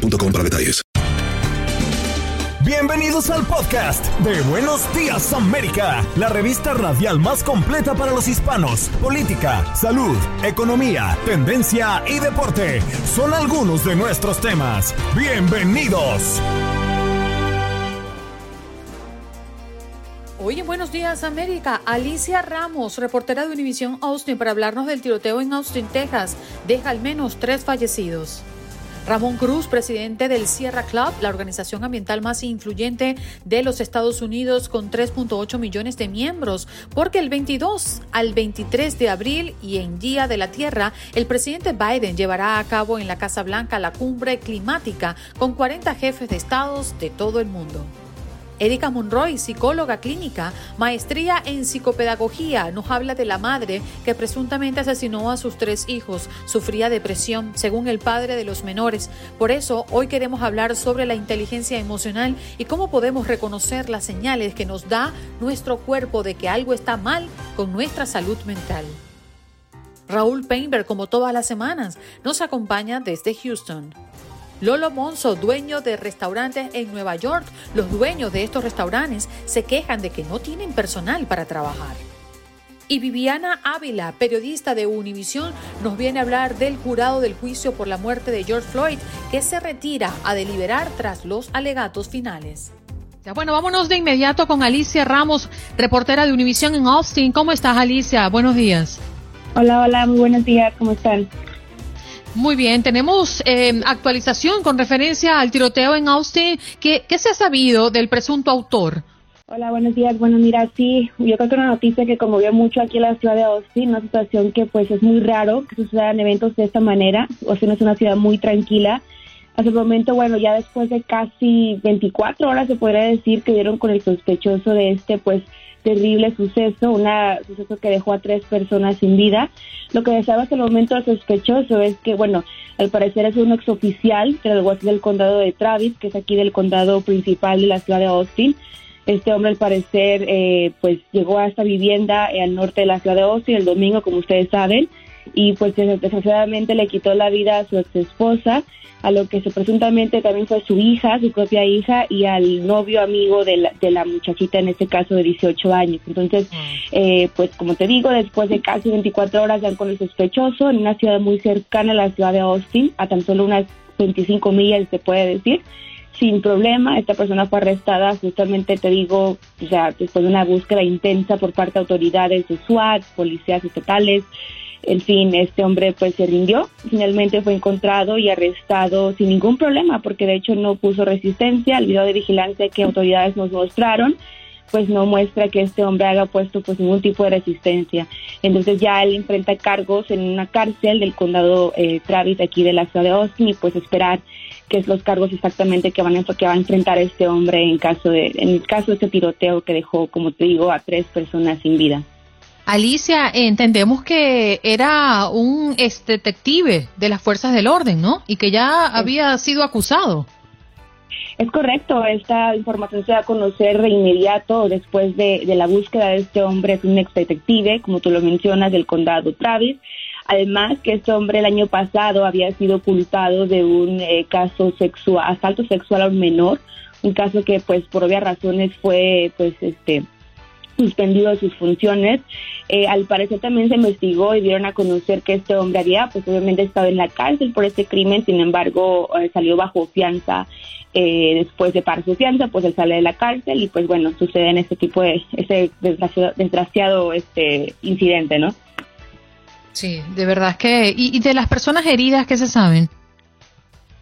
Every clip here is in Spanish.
boostmobile para detalles. Bienvenidos al podcast de Buenos Días América, la revista radial más completa para los hispanos. Política, salud, economía, tendencia y deporte son algunos de nuestros temas. Bienvenidos. Hoy en Buenos Días América, Alicia Ramos, reportera de Univision Austin, para hablarnos del tiroteo en Austin, Texas, deja al menos tres fallecidos. Ramón Cruz, presidente del Sierra Club, la organización ambiental más influyente de los Estados Unidos con 3.8 millones de miembros, porque el 22 al 23 de abril y en Día de la Tierra, el presidente Biden llevará a cabo en la Casa Blanca la cumbre climática con 40 jefes de estados de todo el mundo. Erika Monroy, psicóloga clínica, maestría en psicopedagogía, nos habla de la madre que presuntamente asesinó a sus tres hijos. Sufría depresión, según el padre de los menores. Por eso, hoy queremos hablar sobre la inteligencia emocional y cómo podemos reconocer las señales que nos da nuestro cuerpo de que algo está mal con nuestra salud mental. Raúl Painberg, como todas las semanas, nos acompaña desde Houston. Lolo Monzo, dueño de restaurantes en Nueva York, los dueños de estos restaurantes se quejan de que no tienen personal para trabajar. Y Viviana Ávila, periodista de Univisión, nos viene a hablar del jurado del juicio por la muerte de George Floyd, que se retira a deliberar tras los alegatos finales. Bueno, vámonos de inmediato con Alicia Ramos, reportera de Univisión en Austin. ¿Cómo estás, Alicia? Buenos días. Hola, hola, muy buenos días. ¿Cómo están? Muy bien, tenemos eh, actualización con referencia al tiroteo en Austin. ¿Qué, ¿Qué, se ha sabido del presunto autor? Hola, buenos días. Bueno, mira, sí, yo creo que una noticia que conmovió mucho aquí en la ciudad de Austin, una situación que pues es muy raro que sucedan eventos de esta manera. Austin es una ciudad muy tranquila. Hasta el momento, bueno, ya después de casi 24 horas se podría decir que dieron con el sospechoso de este pues terrible suceso, un suceso que dejó a tres personas sin vida. Lo que deseaba hasta el momento sospechoso es que, bueno, al parecer es un exoficial del condado de Travis, que es aquí del condado principal de la ciudad de Austin. Este hombre, al parecer, eh, pues llegó a esta vivienda al norte de la ciudad de Austin el domingo, como ustedes saben, y pues desgraciadamente le quitó la vida a su ex esposa a lo que se presuntamente también fue su hija, su propia hija, y al novio amigo de la, de la muchachita, en este caso de 18 años. Entonces, mm. eh, pues como te digo, después de casi 24 horas dan con el sospechoso en una ciudad muy cercana a la ciudad de Austin, a tan solo unas 25 millas se puede decir, sin problema. Esta persona fue arrestada justamente, te digo, o sea, después de una búsqueda intensa por parte de autoridades de SWAT, policías estatales, en fin, este hombre pues se rindió, finalmente fue encontrado y arrestado sin ningún problema, porque de hecho no puso resistencia. El video de vigilancia que autoridades nos mostraron pues no muestra que este hombre haya puesto pues ningún tipo de resistencia. Entonces ya él enfrenta cargos en una cárcel del condado eh, Travis aquí de la ciudad de Austin y pues esperar qué es los cargos exactamente que van a, que va a enfrentar este hombre en caso de en el caso de este tiroteo que dejó como te digo a tres personas sin vida. Alicia, entendemos que era un detective de las fuerzas del orden, ¿no? Y que ya había sido acusado. Es correcto, esta información se va a conocer de inmediato después de, la búsqueda de este hombre, es un ex detective, como tú lo mencionas, del condado Travis. Además que este hombre el año pasado había sido culpado de un eh, caso sexual, asalto sexual a un menor, un caso que pues por obvias razones fue pues este suspendido sus funciones. Eh, al parecer también se investigó y dieron a conocer que este hombre había, pues obviamente estado en la cárcel por este crimen, sin embargo eh, salió bajo fianza eh, después de pagar su fianza, pues él sale de la cárcel y pues bueno, sucede en este tipo de, ese desgraciado, este incidente, ¿no? Sí, de verdad que, y, y de las personas heridas, ¿qué se saben?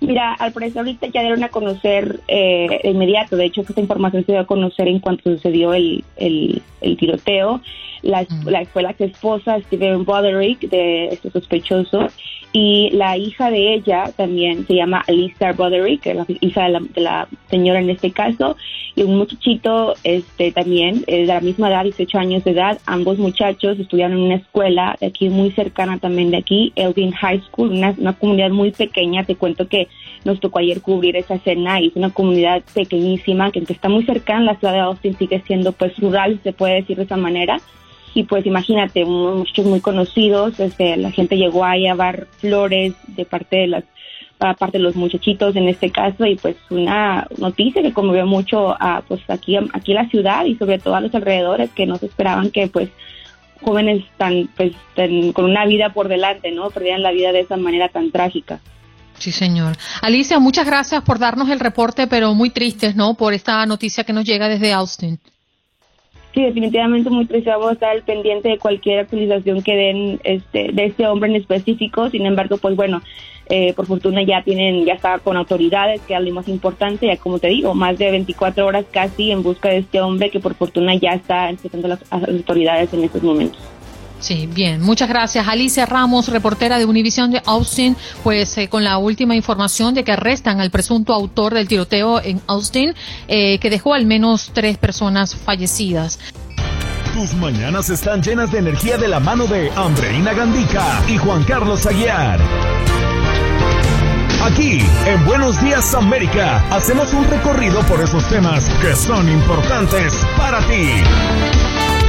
Mira, al parecer ahorita ya dieron a conocer eh, de inmediato, de hecho esta información se dio a conocer en cuanto sucedió el, el, tiroteo. La, la, fue la ex esposa Steven Broderick de este sospechoso y la hija de ella también se llama Alicia Broderick, que es la hija de la, señora en este caso, y un muchachito este, también de la misma edad, 18 años de edad. Ambos muchachos estudiaron en una escuela de aquí muy cercana también de aquí, Elgin High School, una, una comunidad muy pequeña. Te cuento que nos tocó ayer cubrir esa escena y es una comunidad pequeñísima que aunque está muy cercana a la ciudad de Austin sigue siendo pues rural, se puede decir de esa manera y pues imagínate, muchos muy conocidos, este, la gente llegó a llevar flores de parte de las parte de los muchachitos en este caso y pues una noticia que conmovió mucho a pues aquí aquí la ciudad y sobre todo a los alrededores que no se esperaban que pues jóvenes tan pues con una vida por delante no perdieran la vida de esa manera tan trágica Sí, señor. Alicia, muchas gracias por darnos el reporte, pero muy tristes, ¿no? Por esta noticia que nos llega desde Austin. Sí, definitivamente muy. Vamos a estar al pendiente de cualquier actualización que den este, de este hombre en específico. Sin embargo, pues bueno, eh, por fortuna ya tienen, ya está con autoridades, que es lo más importante. Ya como te digo, más de 24 horas casi en busca de este hombre que por fortuna ya está enfrentando las autoridades en estos momentos. Sí, bien. Muchas gracias. Alicia Ramos, reportera de Univision de Austin, pues eh, con la última información de que arrestan al presunto autor del tiroteo en Austin, eh, que dejó al menos tres personas fallecidas. Tus mañanas están llenas de energía de la mano de Andreina Gandica y Juan Carlos Aguiar. Aquí, en Buenos Días América, hacemos un recorrido por esos temas que son importantes para ti.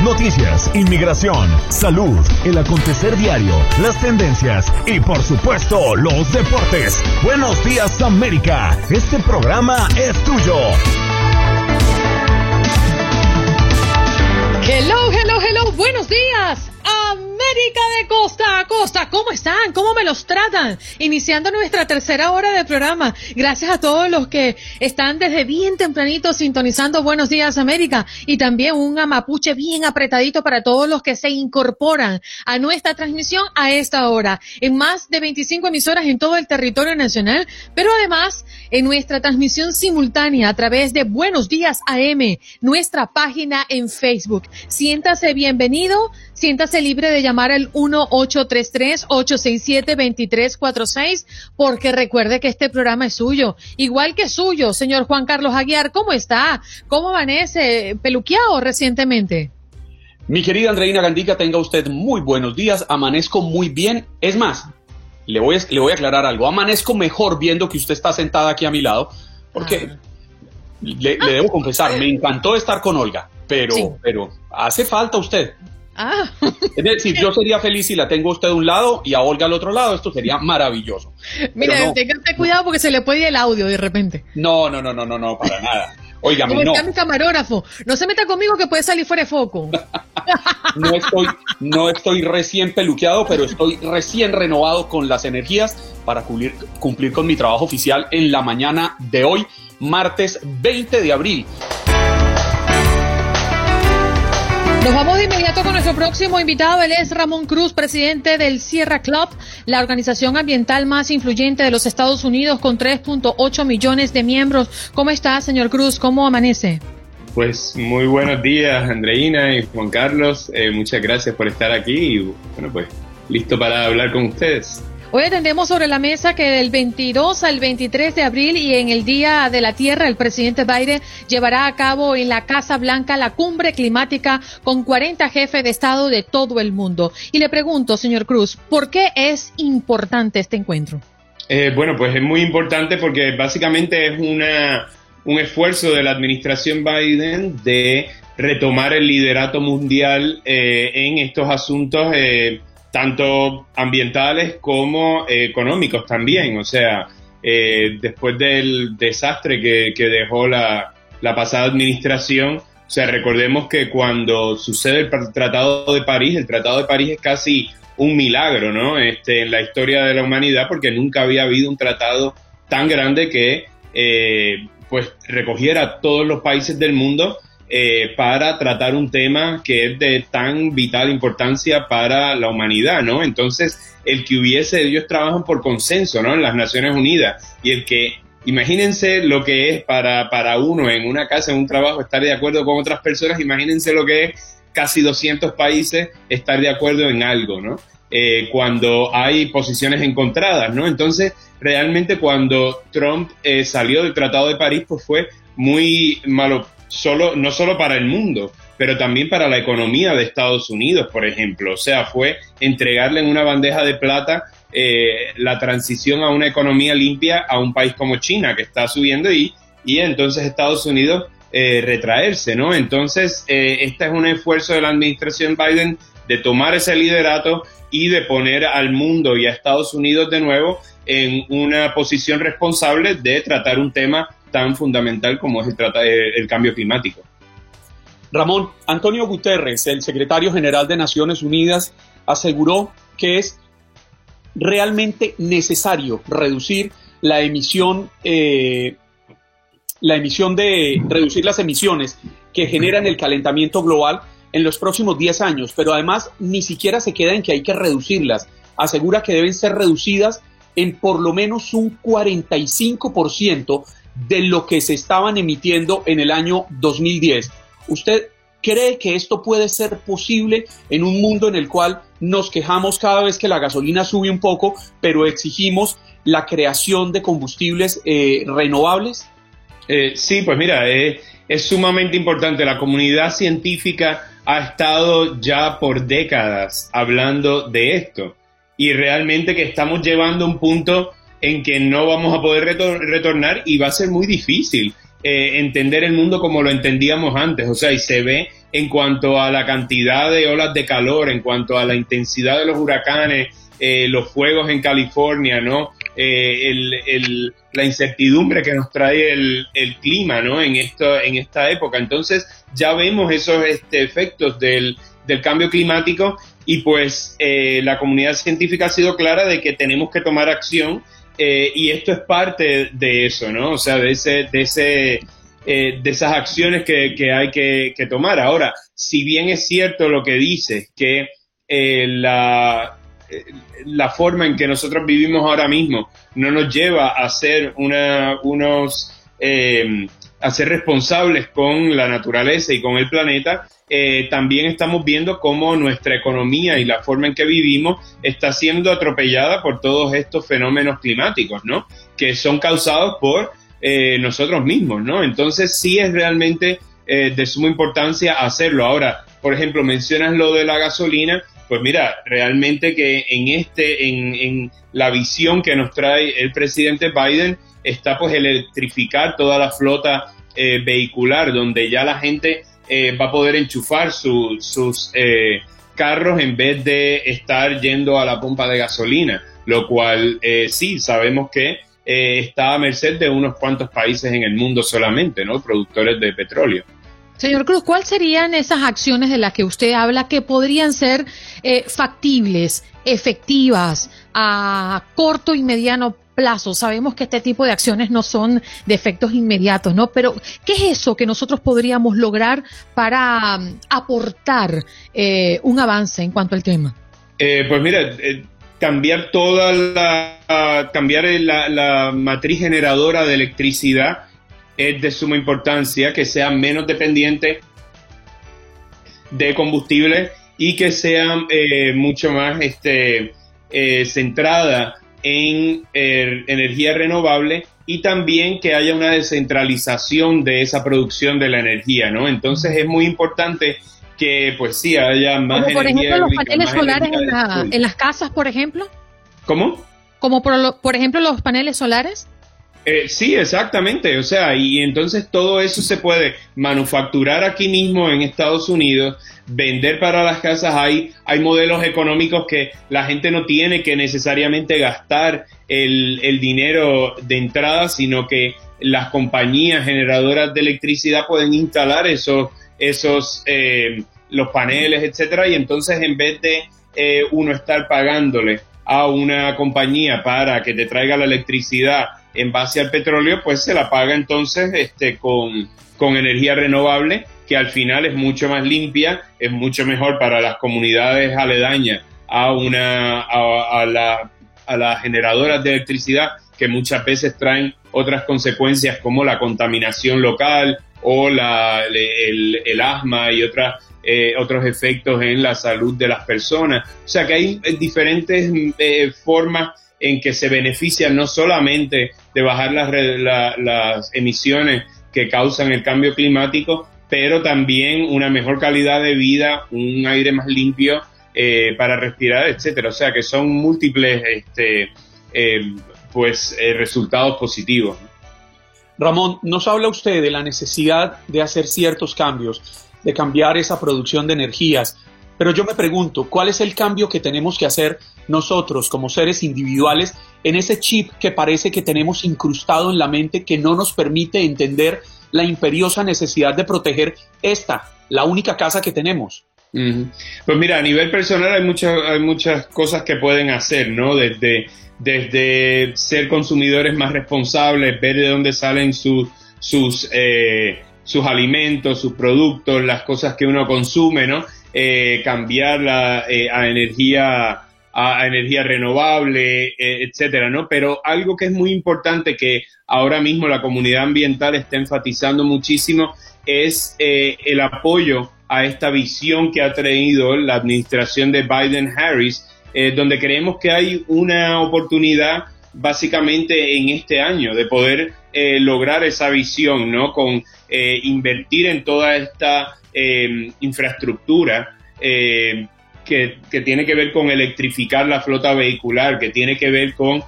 Noticias, inmigración, salud, el acontecer diario, las tendencias y por supuesto los deportes. Buenos días América, este programa es tuyo. Hello, hello, hello, buenos días. América de costa a costa, ¿cómo están? ¿Cómo me los tratan? Iniciando nuestra tercera hora de programa. Gracias a todos los que están desde bien tempranito sintonizando Buenos Días América y también un amapuche bien apretadito para todos los que se incorporan a nuestra transmisión a esta hora en más de 25 emisoras en todo el territorio nacional, pero además en nuestra transmisión simultánea a través de Buenos Días AM, nuestra página en Facebook. Siéntase bienvenido, siéntase libre de llamar al 1-833-867-2346, porque recuerde que este programa es suyo, igual que suyo, señor Juan Carlos Aguiar. ¿Cómo está? ¿Cómo amanece? ¿Peluqueado recientemente? Mi querida Andreina Gandica, tenga usted muy buenos días, amanezco muy bien. Es más, le voy, a, le voy a aclarar algo, amanezco mejor viendo que usted está sentada aquí a mi lado, porque ah. le, debo confesar, me encantó estar con Olga, pero, pero hace falta usted. Ah. Es decir, yo sería feliz si la tengo usted de un lado y a Olga al otro lado, esto sería maravilloso. Mira, no. cuidado porque se le puede ir el audio de repente. No, no, no, no, no, no, para nada. Óigame, no. mi camarógrafo. No se meta conmigo que puede salir fuera de foco. no, estoy, no estoy recién peluqueado, pero estoy recién renovado con las energías para cumplir, cumplir con mi trabajo oficial en la mañana de hoy, martes 20 de abril. Nos vamos de inmediato con nuestro próximo invitado. Él es Ramón Cruz, presidente del Sierra Club, la organización ambiental más influyente de los Estados Unidos con 3.8 millones de miembros. ¿Cómo está, señor Cruz? ¿Cómo amanece? Pues muy buenos días, Andreina y Juan Carlos. Eh, muchas gracias por estar aquí y bueno, pues listo para hablar con ustedes. Hoy atendemos sobre la mesa que del 22 al 23 de abril y en el Día de la Tierra, el presidente Biden llevará a cabo en la Casa Blanca la cumbre climática con 40 jefes de Estado de todo el mundo. Y le pregunto, señor Cruz, ¿por qué es importante este encuentro? Eh, bueno, pues es muy importante porque básicamente es una, un esfuerzo de la administración Biden de retomar el liderato mundial eh, en estos asuntos. Eh, tanto ambientales como eh, económicos también. O sea, eh, después del desastre que, dejó la, pasada administración, o sea, recordemos que cuando sucede el Tratado de París, el Tratado de París es casi un milagro, ¿no? Este, en la historia de la humanidad, porque nunca había habido un tratado tan grande que, eh, pues, recogiera a todos los países del mundo eh, para tratar un tema que es de tan vital importancia para la humanidad, ¿no? Entonces, el que hubiese, ellos trabajan por consenso, ¿no? En las Naciones Unidas, y el que, imagínense lo que es para, para uno en una casa, en un trabajo, estar de acuerdo con otras personas, imagínense lo que es casi 200 países estar de acuerdo en algo, ¿no? eh, cuando hay posiciones encontradas, ¿no? Entonces, realmente cuando Trump eh, salió del Tratado de París, pues fue muy malo, solo, no solo para el mundo, pero también para la economía de Estados Unidos, por ejemplo. O sea, fue entregarle en una bandeja de plata eh, la transición a una economía limpia a un país como China, que está subiendo y, y entonces Estados Unidos retraerse, ¿no? Entonces, este es un esfuerzo de la administración Biden de tomar ese liderato y de poner al mundo y a Estados Unidos de nuevo en una posición responsable de tratar un tema tan fundamental como es el, el cambio climático. Ramón, Antonio Guterres, el secretario general de Naciones Unidas, aseguró que es realmente necesario reducir la emisión, eh, la emisión de reducir las emisiones que generan el calentamiento global en los próximos 10 años, pero además ni siquiera se queda en que hay que reducirlas. Asegura que deben ser reducidas en por lo menos un 45% de lo que se estaban emitiendo en el año 2010. ¿Usted cree que esto puede ser posible en un mundo en el cual nos quejamos cada vez que la gasolina sube un poco, pero exigimos la creación de combustibles eh, renovables? Eh, sí, pues mira, eh, es sumamente importante. La comunidad científica ha estado ya por décadas hablando de esto y realmente que estamos llevando un punto en que no vamos a poder retornar y va a ser muy difícil eh, entender el mundo como lo entendíamos antes. O sea, y se ve en cuanto a la cantidad de olas de calor, en cuanto a la intensidad de los huracanes, eh, los fuegos en California, ¿no? Eh, la incertidumbre que nos trae el, clima ¿no? en, en esta época. Entonces ya vemos esos este, efectos del, cambio climático y pues eh, la comunidad científica ha sido clara de que tenemos que tomar acción eh, y esto es parte de eso, ¿no? O sea, de, ese, de, ese, de esas acciones que, hay que, tomar. Ahora, si bien es cierto lo que dice, que la, la forma en que nosotros vivimos ahora mismo no nos lleva a ser una, unos, eh, a ser responsables con la naturaleza y con el planeta, eh, también estamos viendo cómo nuestra economía y la forma en que vivimos está siendo atropellada por todos estos fenómenos climáticos, ¿no? Que son causados por eh, nosotros mismos, ¿no? Entonces sí es realmente de suma importancia hacerlo. Ahora, por ejemplo, mencionas lo de la gasolina pues mira, realmente que en este, en, la visión que nos trae el presidente Biden está pues electrificar toda la flota eh, vehicular, donde ya la gente eh, va a poder enchufar sus eh, carros en vez de estar yendo a la pompa de gasolina, lo cual sí sabemos que está a merced de unos cuantos países en el mundo solamente, ¿no? Productores de petróleo. Señor Cruz, ¿cuáles serían esas acciones de las que usted habla que podrían ser eh, factibles, efectivas, a corto y mediano plazo? Sabemos que este tipo de acciones no son de efectos inmediatos, ¿no? Pero, ¿qué es eso que nosotros podríamos lograr para um, aportar eh, un avance en cuanto al tema? Eh, pues mira, cambiar toda la, cambiar la matriz generadora de electricidad es de suma importancia que sea menos dependiente de combustible y que sea eh, mucho más este, eh, centrada en eh, energía renovable y también que haya una descentralización de esa producción de la energía, ¿no? Entonces es muy importante que, pues sí, haya más Como por ejemplo los paneles solares en, las casas, por ejemplo. ¿Cómo? Como por, por ejemplo los paneles solares. Eh, sí, exactamente. O sea, y entonces todo eso se puede manufacturar aquí mismo en Estados Unidos, vender para las casas. Hay, hay modelos económicos que la gente no tiene que necesariamente gastar el, el dinero de entrada, sino que las compañías generadoras de electricidad pueden instalar esos, esos eh, los paneles, etcétera, y entonces en vez de eh, uno estar pagándole a una compañía para que te traiga la electricidad en base al petróleo, pues se la paga entonces este, con, energía renovable, que al final es mucho más limpia, es mucho mejor para las comunidades aledañas a, una, a, la, a las generadoras de electricidad, que muchas veces traen otras consecuencias como la contaminación local o la, el, asma y otras eh, otros efectos en la salud de las personas. O sea que hay diferentes eh, formas en que se benefician no solamente de bajar las, emisiones que causan el cambio climático, pero también una mejor calidad de vida, un aire más limpio para respirar, etcétera. O sea que son múltiples este, pues resultados positivos. Ramón, nos habla usted de la necesidad de hacer ciertos cambios, de cambiar esa producción de energías, pero yo me pregunto, ¿cuál es el cambio que tenemos que hacer nosotros como seres individuales en ese chip que parece que tenemos incrustado en la mente que no nos permite entender la imperiosa necesidad de proteger esta, la única casa que tenemos? Pues mira, a nivel personal hay muchas, hay muchas cosas que pueden hacer, ¿no? Desde desde ser consumidores más responsables, ver de dónde salen sus, sus, eh, sus alimentos, sus productos, las cosas que uno consume, ¿no? Eh, cambiar la, eh, a energía a, energía renovable, etcétera, ¿no? Pero algo que es muy importante que ahora mismo la comunidad ambiental está enfatizando muchísimo es el apoyo a esta visión que ha traído la administración de Biden-Harris eh, donde creemos que hay una oportunidad básicamente en este año de poder eh, lograr esa visión, ¿no? Con eh, invertir en toda esta em, infraestructura que, que, tiene que ver con electrificar la flota vehicular, que tiene que ver con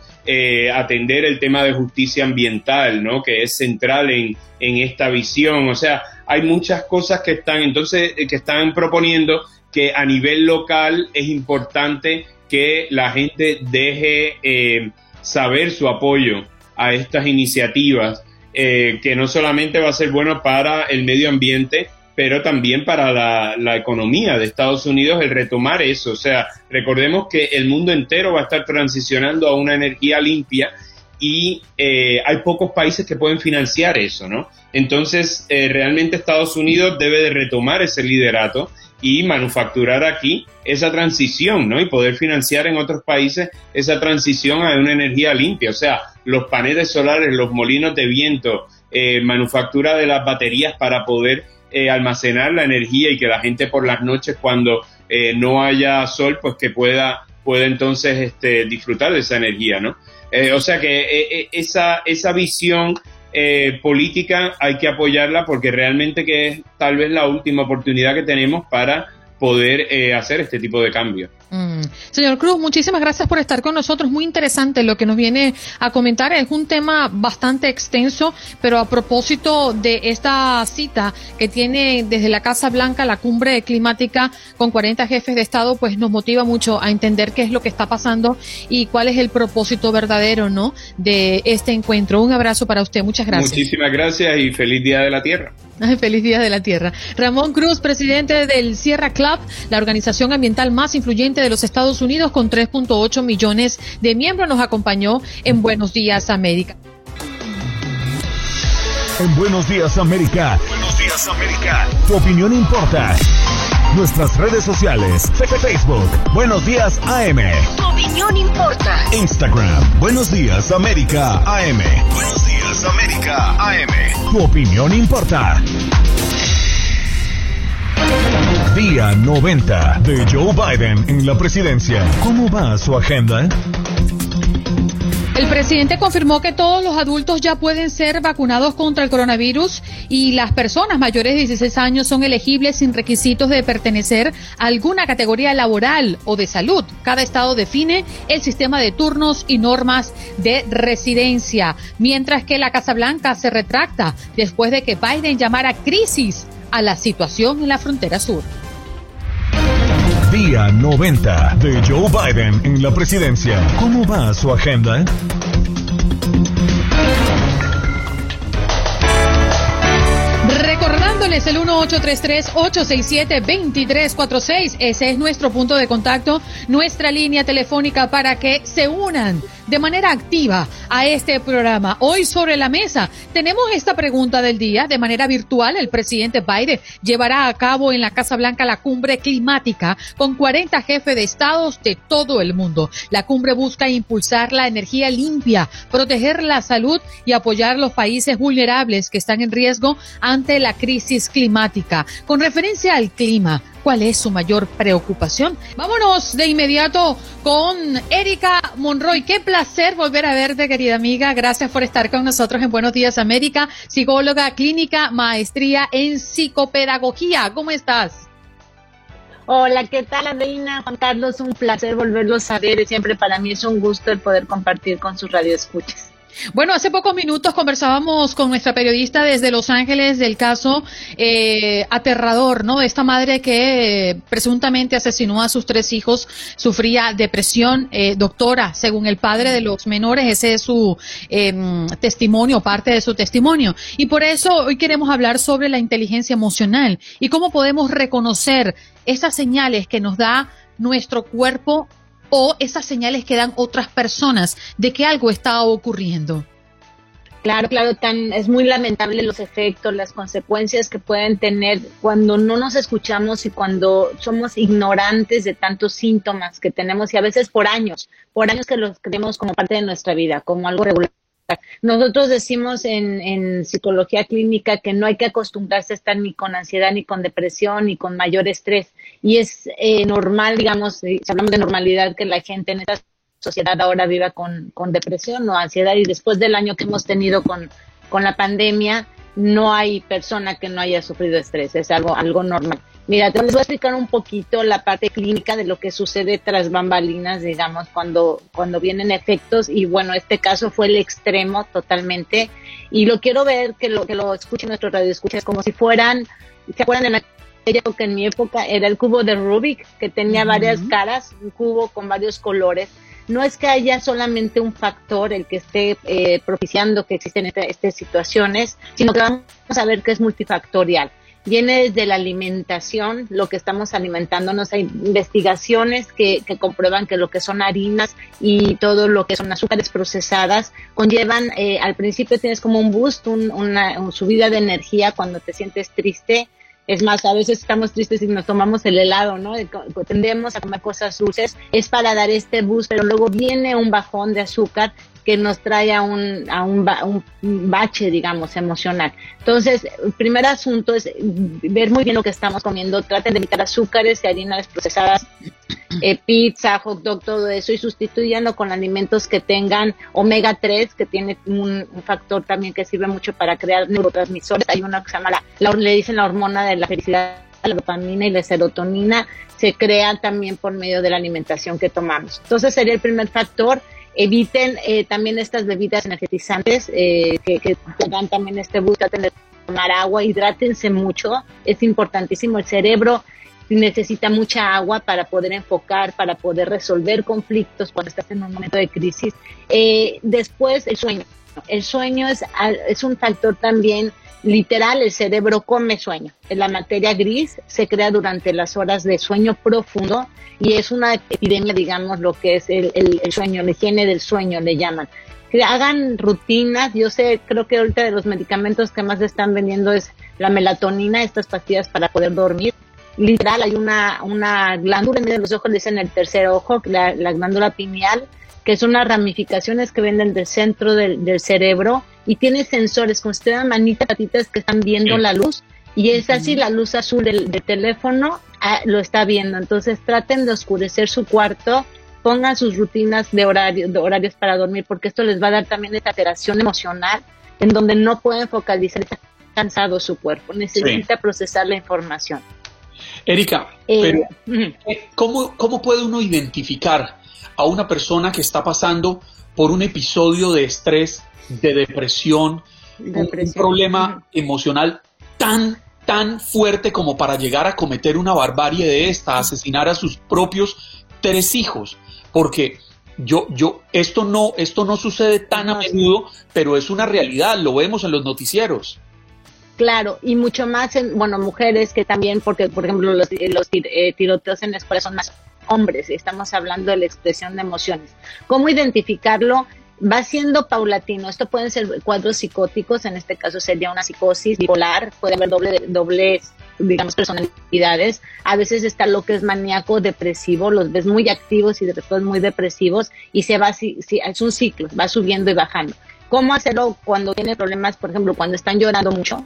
atender el tema de justicia ambiental, ¿no? Que es central en, en esta visión. O sea, hay muchas cosas que están entonces que están proponiendo que a nivel local es importante que la gente deje eh, saber su apoyo a estas iniciativas, eh, que no solamente va a ser bueno para el medio ambiente, pero también para la, economía de Estados Unidos el retomar eso. O sea, recordemos que el mundo entero va a estar transicionando a una energía limpia y eh, hay pocos países que pueden financiar eso, ¿no? Entonces, realmente Estados Unidos debe de retomar ese liderato y manufacturar aquí esa transición, ¿no? Y poder financiar en otros países esa transición a una energía limpia. O sea, los paneles solares, los molinos de viento, eh, manufactura de las baterías para poder eh, almacenar la energía y que la gente por las noches cuando eh, no haya sol, pues que pueda, pueda entonces este, disfrutar de esa energía, ¿no? o sea que esa, esa visión eh, política hay que apoyarla porque realmente que es tal vez la última oportunidad que tenemos para poder eh, hacer este tipo de cambios. Mm. Señor Cruz, muchísimas gracias por estar con nosotros. Muy interesante lo que nos viene a comentar. Es un tema bastante extenso, pero a propósito de esta cita que tiene desde la Casa Blanca la cumbre climática con 40 jefes de Estado, pues nos motiva mucho a entender qué es lo que está pasando y cuál es el propósito verdadero, ¿no? De este encuentro. Un abrazo para usted. Muchas gracias. Muchísimas gracias y feliz Día de la Tierra. Feliz Día de la Tierra. Ramón Cruz, presidente del Sierra Club, la organización ambiental más influyente de los Estados Unidos con 3.8 millones de miembros, nos acompañó en Buenos Días América. En Buenos Días América. Buenos Días América. Tu opinión importa. Nuestras redes sociales. Facebook. Buenos Días AM. Tu opinión importa. Instagram. Buenos Días América AM. Buenos Días América AM. Tu opinión importa. Día 90 de Joe Biden en la presidencia. ¿Cómo va su agenda? Presidente confirmó que todos los adultos ya pueden ser vacunados contra el coronavirus y las personas mayores de 16 años son elegibles sin requisitos de pertenecer a alguna categoría laboral o de salud. Cada estado define el sistema de turnos y normas de residencia, mientras que la Casa Blanca se retracta después de que Biden llamara crisis a la situación en la frontera sur. Día 90 de Joe Biden en la presidencia. ¿Cómo va su agenda? Recordándoles el 1833-867-2346. Ese es nuestro punto de contacto, nuestra línea telefónica para que se unan de manera activa a este programa. Hoy sobre la mesa tenemos esta pregunta del día. De manera virtual, el presidente Biden llevará a cabo en la Casa Blanca la cumbre climática con 40 jefes de estados de todo el mundo. La cumbre busca impulsar la energía limpia, proteger la salud y apoyar los países vulnerables que están en riesgo ante la crisis climática. Con referencia al clima, ¿cuál es su mayor preocupación? Vámonos de inmediato con Erika Monroy. Qué placer volver a verte, querida amiga. Gracias por estar con nosotros en Buenos Días América, psicóloga clínica, maestría en psicopedagogía. ¿Cómo estás? Hola, ¿qué tal, Reina? Juan Carlos, un placer volverlos a ver siempre para mí es un gusto el poder compartir con sus radioescuchas. Bueno, hace pocos minutos conversábamos con nuestra periodista desde Los Ángeles del caso eh, aterrador, ¿no? Esta madre que eh, presuntamente asesinó a sus tres hijos, sufría depresión, eh, doctora, según el padre de los menores, ese es su em, testimonio, parte de su testimonio. Y por eso hoy queremos hablar sobre la inteligencia emocional y cómo podemos reconocer esas señales que nos da nuestro cuerpo o esas señales que dan otras personas de que algo está ocurriendo. Claro, claro, tan, es muy lamentable los efectos, las consecuencias que pueden tener cuando no nos escuchamos y cuando somos ignorantes de tantos síntomas que tenemos y a veces por años, por años que los creemos como parte de nuestra vida, como algo regular. Nosotros decimos en, psicología clínica que no hay que acostumbrarse a estar ni con ansiedad, ni con depresión, ni con mayor estrés. Y es eh, normal, digamos, si hablamos de normalidad, que la gente en esta sociedad ahora viva con, depresión o ansiedad. Y después del año que hemos tenido con, con la pandemia, no hay persona que no haya sufrido estrés. Es algo, algo normal. Mira, te voy a explicar un poquito la parte clínica de lo que sucede tras bambalinas, digamos, cuando, cuando vienen efectos. Y bueno, este caso fue el extremo totalmente. Y lo quiero ver, que lo, que lo escuchen nuestros radioescuchas, como si fueran, ¿se acuerdan en aquella época, en mi época, era el cubo de Rubik, que tenía varias caras, un cubo con varios colores no es que haya solamente un factor el que esté eh, propiciando que existen estas situaciones, sino que vamos a ver que es multifactorial viene desde la alimentación, lo que estamos alimentándonos. Hay investigaciones que, que, comprueban que lo que son harinas y todo lo que son azúcares procesadas conllevan, eh, al principio tienes como un boost, una, subida de energía cuando te sientes triste. Es más, a veces estamos tristes y nos tomamos el helado, ¿no? Tendemos a comer cosas dulces. Es para dar este boost, pero luego viene un bajón de azúcar que nos trae a un, a un, un, bache, digamos, emocional. Entonces, el primer asunto es ver muy bien lo que estamos comiendo. Traten de evitar azúcares y harinas procesadas, eh, pizza, hot dog, todo eso, y sustituyendo con alimentos que tengan omega 3, que tiene un, factor también que sirve mucho para crear neurotransmisores. Hay una que se llama, la, le dicen la hormona de la felicidad la dopamina y la serotonina se crean también por medio de la alimentación que tomamos. Entonces sería el primer factor eviten eh, también estas bebidas energetizantes eh, que, que, dan también este bus, traten de tomar agua, hidrátense mucho, es importantísimo, el cerebro necesita mucha agua para poder enfocar, para poder resolver conflictos cuando estás en un momento de crisis. Eh, después, el sueño. El sueño es, es un factor también literal, el cerebro come sueño. La materia gris se crea durante las horas de sueño profundo y es una epidemia, digamos, lo que es el, el, sueño, la higiene del sueño le llaman. Que hagan rutinas, yo sé, creo que ahorita de los medicamentos que más están vendiendo es la melatonina, estas pastillas para poder dormir. Literal, hay una, una glándula en medio de los ojos, le dicen el tercer ojo, la, la glándula pineal, que son unas ramificaciones que vienen del centro del, del cerebro y tiene sensores, como si manitas, patitas que están viendo la luz y es así la luz azul del, teléfono ah, lo está viendo. Entonces traten de oscurecer su cuarto, pongan sus rutinas de, horario, de horarios para dormir porque esto les va a dar también esta alteración emocional en donde no pueden focalizar, está cansado su cuerpo, necesita procesar la información. Erika, eh, eh, ¿cómo, ¿cómo puede uno identificar a una persona que está pasando por un episodio de estrés, de depresión, Un, problema emocional tan, tan fuerte como para llegar a cometer una barbarie de esta, asesinar a sus propios tres hijos, porque yo, yo, esto no, esto no sucede tan a menudo, pero es una realidad, lo vemos en los noticieros. Claro, y mucho más en, bueno, mujeres que también, porque por ejemplo los, los eh, tiroteos en la escuela son más hombres, estamos hablando de la expresión de emociones. ¿Cómo identificarlo? Va siendo paulatino. Esto pueden ser cuadros psicóticos, en este caso sería una psicosis bipolar, puede haber doble, doble digamos, personalidades. A veces está lo que es maníaco depresivo, los ves muy activos y después muy depresivos y se va, si, es un ciclo, va subiendo y bajando. ¿Cómo hacerlo cuando tiene problemas, por ejemplo, cuando están llorando mucho?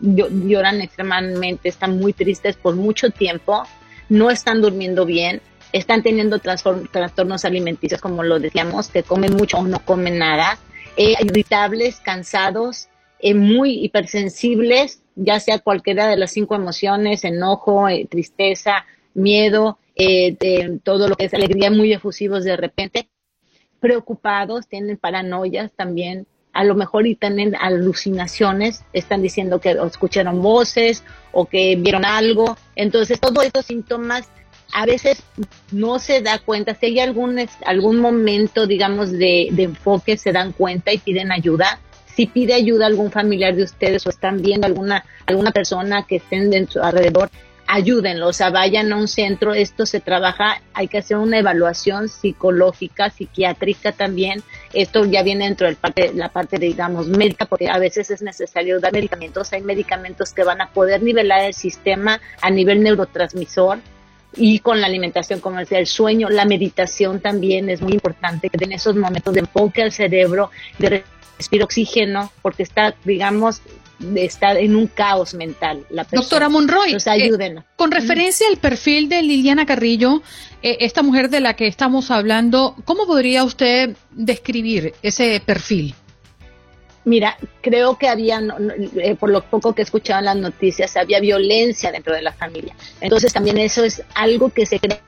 lloran extremadamente, están muy tristes por mucho tiempo, no están durmiendo bien, están teniendo trastornos alimenticios, como lo decíamos, que comen mucho o no comen nada, eh, irritables, cansados, eh, muy hipersensibles, ya sea cualquiera de las cinco emociones, enojo, eh, tristeza, miedo, todo lo que es alegría, muy efusivos de repente, preocupados, tienen paranoias también, a lo mejor y tienen alucinaciones, están diciendo que escucharon voces o que vieron algo. Entonces, todos estos síntomas a veces no se da cuenta, si hay algún, algún momento, digamos, de, de enfoque, se dan cuenta y piden ayuda. Si pide ayuda algún familiar de ustedes o están viendo alguna, alguna persona que estén de su alrededor, ayúdenlo, o sea, vayan a un centro, esto se trabaja, hay que hacer una evaluación psicológica, psiquiátrica también, esto ya viene dentro de parte, la parte, digamos, médica, porque a veces es necesario dar medicamentos, hay medicamentos que van a poder nivelar el sistema a nivel neurotransmisor, y con la alimentación, como decía, el sueño, la meditación también es muy importante, que en esos momentos de enfoque al cerebro, de respirar oxígeno, porque está, digamos, está en un caos mental. La Doctora Monroy, eh, con referencia al perfil de Liliana Carrillo, eh, esta mujer de la que estamos hablando, ¿cómo podría usted describir ese perfil? Mira, creo que había, eh, por lo poco que he escuchado en las noticias, había violencia dentro de la familia. Entonces también eso es algo que se crea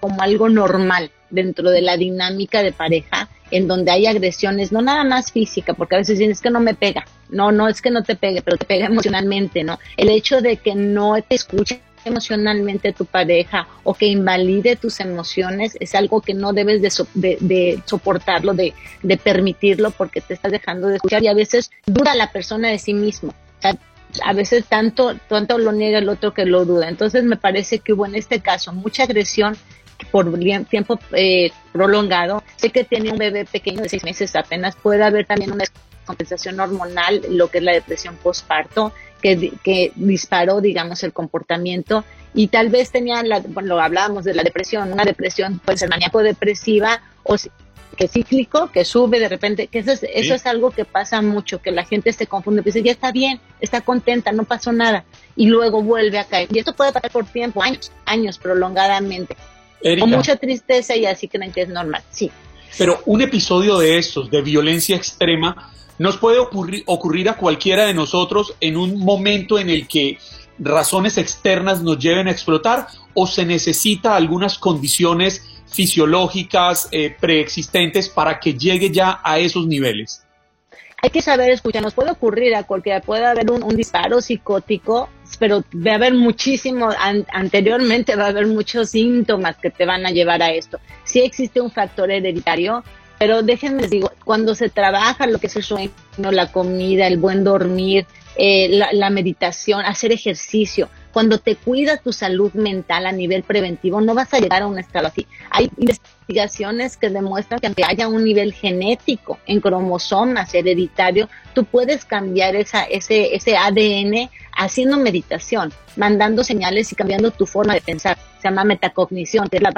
como algo normal dentro de la dinámica de pareja, en donde hay agresiones, no nada más física, porque a veces dicen, es que no me pega. No, no es que no te pegue, pero te pega emocionalmente, ¿no? El hecho de que no te escuche emocionalmente tu pareja o que invalide tus emociones es algo que no debes de, soportarlo, de, permitirlo porque te estás dejando de escuchar y a veces dura la persona de sí mismo. a veces tanto, tanto lo niega el otro que lo duda. Entonces me parece que hubo en este caso mucha agresión por tiempo eh, prolongado. Sé que tiene un bebé pequeño de seis meses apenas. Puede haber también una compensación hormonal, lo que es la depresión postparto que, disparó, digamos, el comportamiento y tal vez tenía, la, bueno, hablábamos de la depresión, una depresión puede ser maníaco depresiva o que cíclico, que sube de repente, que eso es, eso es algo que pasa mucho, que la gente se confunde, dice, ya está bien, está contenta, no pasó nada, y luego vuelve a caer. Y esto puede pasar por tiempo, años, años prolongadamente. Con mucha tristeza y así creen que es normal, sí. Pero un episodio de estos, de violencia extrema, nos puede ocurrir, ocurrir a cualquiera de nosotros en un momento en el que razones externas nos lleven a explotar o se necesita algunas condiciones fisiológicas eh, preexistentes para que llegue ya a esos niveles? Hay que saber escuchar, nos puede ocurrir a cualquiera, puede haber un, disparo psicótico, pero va a haber muchísimo, anteriormente va a haber muchos síntomas que te van a llevar a esto. Si existe un factor hereditario, pero déjenme les digo, cuando se trabaja lo que es el sueño, la comida, el buen dormir, eh, la, meditación, hacer ejercicio, cuando te cuidas tu salud mental a nivel preventivo, no vas a llegar a un estado así. Hay investigaciones que demuestran que aunque haya un nivel genético en cromosomas hereditario, tú puedes cambiar esa, ese, ese ADN haciendo meditación, mandando señales y cambiando tu forma de pensar. Se llama metacognición, que es la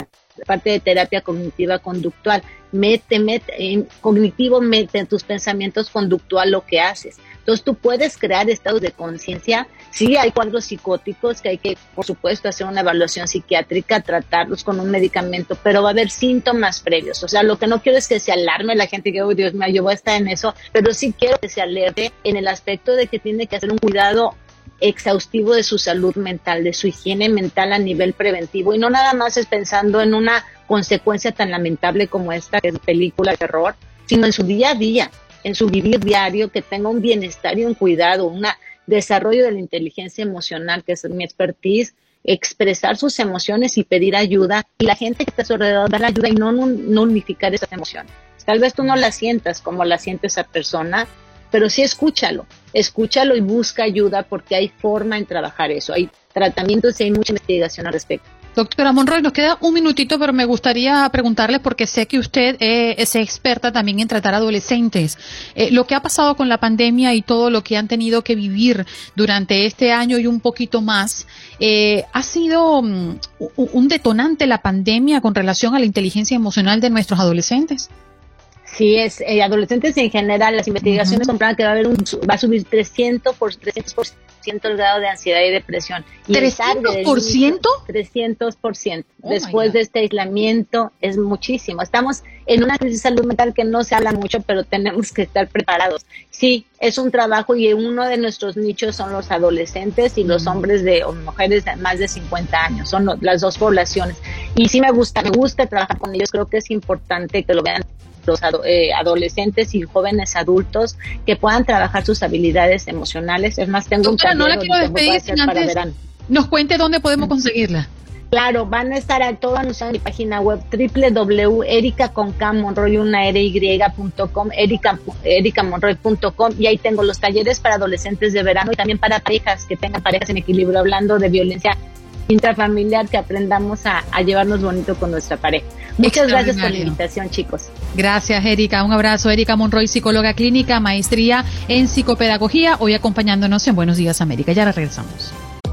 parte de terapia cognitiva conductual. Mete, mete, cognitivo, mete en tus pensamientos conductual lo que haces. Entonces tú puedes crear estados de conciencia. Sí hay cuadros psicóticos que hay que, por supuesto, hacer una evaluación psiquiátrica, tratarlos con un medicamento, pero va a haber síntomas previos. O sea, lo que no quiero es que se alarme la gente que, oh, Dios mío, yo voy a estar en eso, pero sí quiero que se alerte en el aspecto de que tiene que hacer un cuidado exhaustivo de su salud mental, de su higiene mental a nivel preventivo y no nada más es pensando en una consecuencia tan lamentable como esta que es película de terror, sino en su día a día, en su vivir diario, que tenga un bienestar y un cuidado, un desarrollo de la inteligencia emocional, que es mi expertise, expresar sus emociones y pedir ayuda y la gente que está a su alrededor dar ayuda y no, no unificar esas emociones. Tal vez tú no la sientas como la siente esa persona, pero sí escúchalo, escúchalo y busca ayuda porque hay forma en trabajar eso, hay tratamientos y hay mucha investigación al respecto. Doctora Monroy, nos queda un minutito, pero me gustaría preguntarle, porque sé que usted eh, es experta también en tratar adolescentes. Eh, lo que ha pasado con la pandemia y todo lo que han tenido que vivir durante este año y un poquito más, eh, ¿ha sido mm, un detonante la pandemia con relación a la inteligencia emocional de nuestros adolescentes? Sí, es eh, adolescentes en general, las investigaciones comprueban que va a haber un, va a subir 300 por 300 300% el grado de ansiedad y depresión. Y ¿300%? 300%. Después de este aislamiento es muchísimo. Estamos en una crisis de salud mental que no se habla mucho, pero tenemos que estar preparados. Sí, es un trabajo y uno de nuestros nichos son los adolescentes y los hombres de o mujeres de más de 50 años. Son las dos poblaciones. Y sí me gusta, me gusta trabajar con ellos. Creo que es importante que lo vean los eh, adolescentes y jóvenes adultos que puedan trabajar sus habilidades emocionales. Es más, tengo un no la quiero despedir sin antes nos cuente dónde podemos conseguirla. Claro, van a estar a todo anunciado en mi página web www.ericaconcamonroy.com, erica, ericamonroy.com y ahí tengo los talleres para adolescentes de verano y también para parejas que tengan parejas en equilibrio, hablando de violencia intrafamiliar, que aprendamos a, a llevarnos bonito con nuestra pareja. Muchas gracias por la invitación, chicos. Gracias, Erika. Un abrazo. Erika Monroy, psicóloga clínica, maestría en psicopedagogía, hoy acompañándonos en Buenos Días América. Ya regresamos.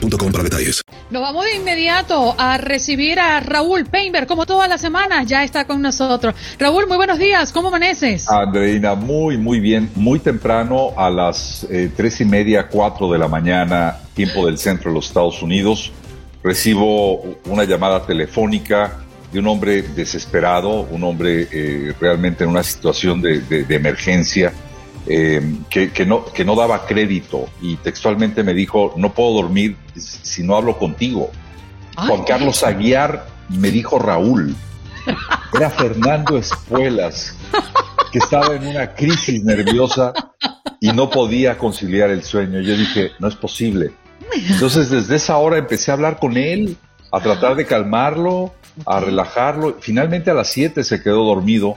detalles. Nos vamos de inmediato a recibir a Raúl Peinberg, como todas las semanas, ya está con nosotros. Raúl, muy buenos días, ¿cómo amaneces? Andreina, muy, muy bien. Muy temprano, a las eh, tres y media, cuatro de la mañana, tiempo del centro de los Estados Unidos, recibo una llamada telefónica de un hombre desesperado, un hombre eh, realmente en una situación de emergencia eh, que, no, que no daba crédito y textualmente me dijo, no puedo dormir si no hablo contigo. Juan Carlos Aguiar me dijo Raúl. Era Fernando Espuelas, que estaba en una crisis nerviosa y no podía conciliar el sueño. Yo dije, no es posible. Entonces desde esa hora empecé a hablar con él, a tratar de calmarlo, a relajarlo. Finalmente a las 7 se quedó dormido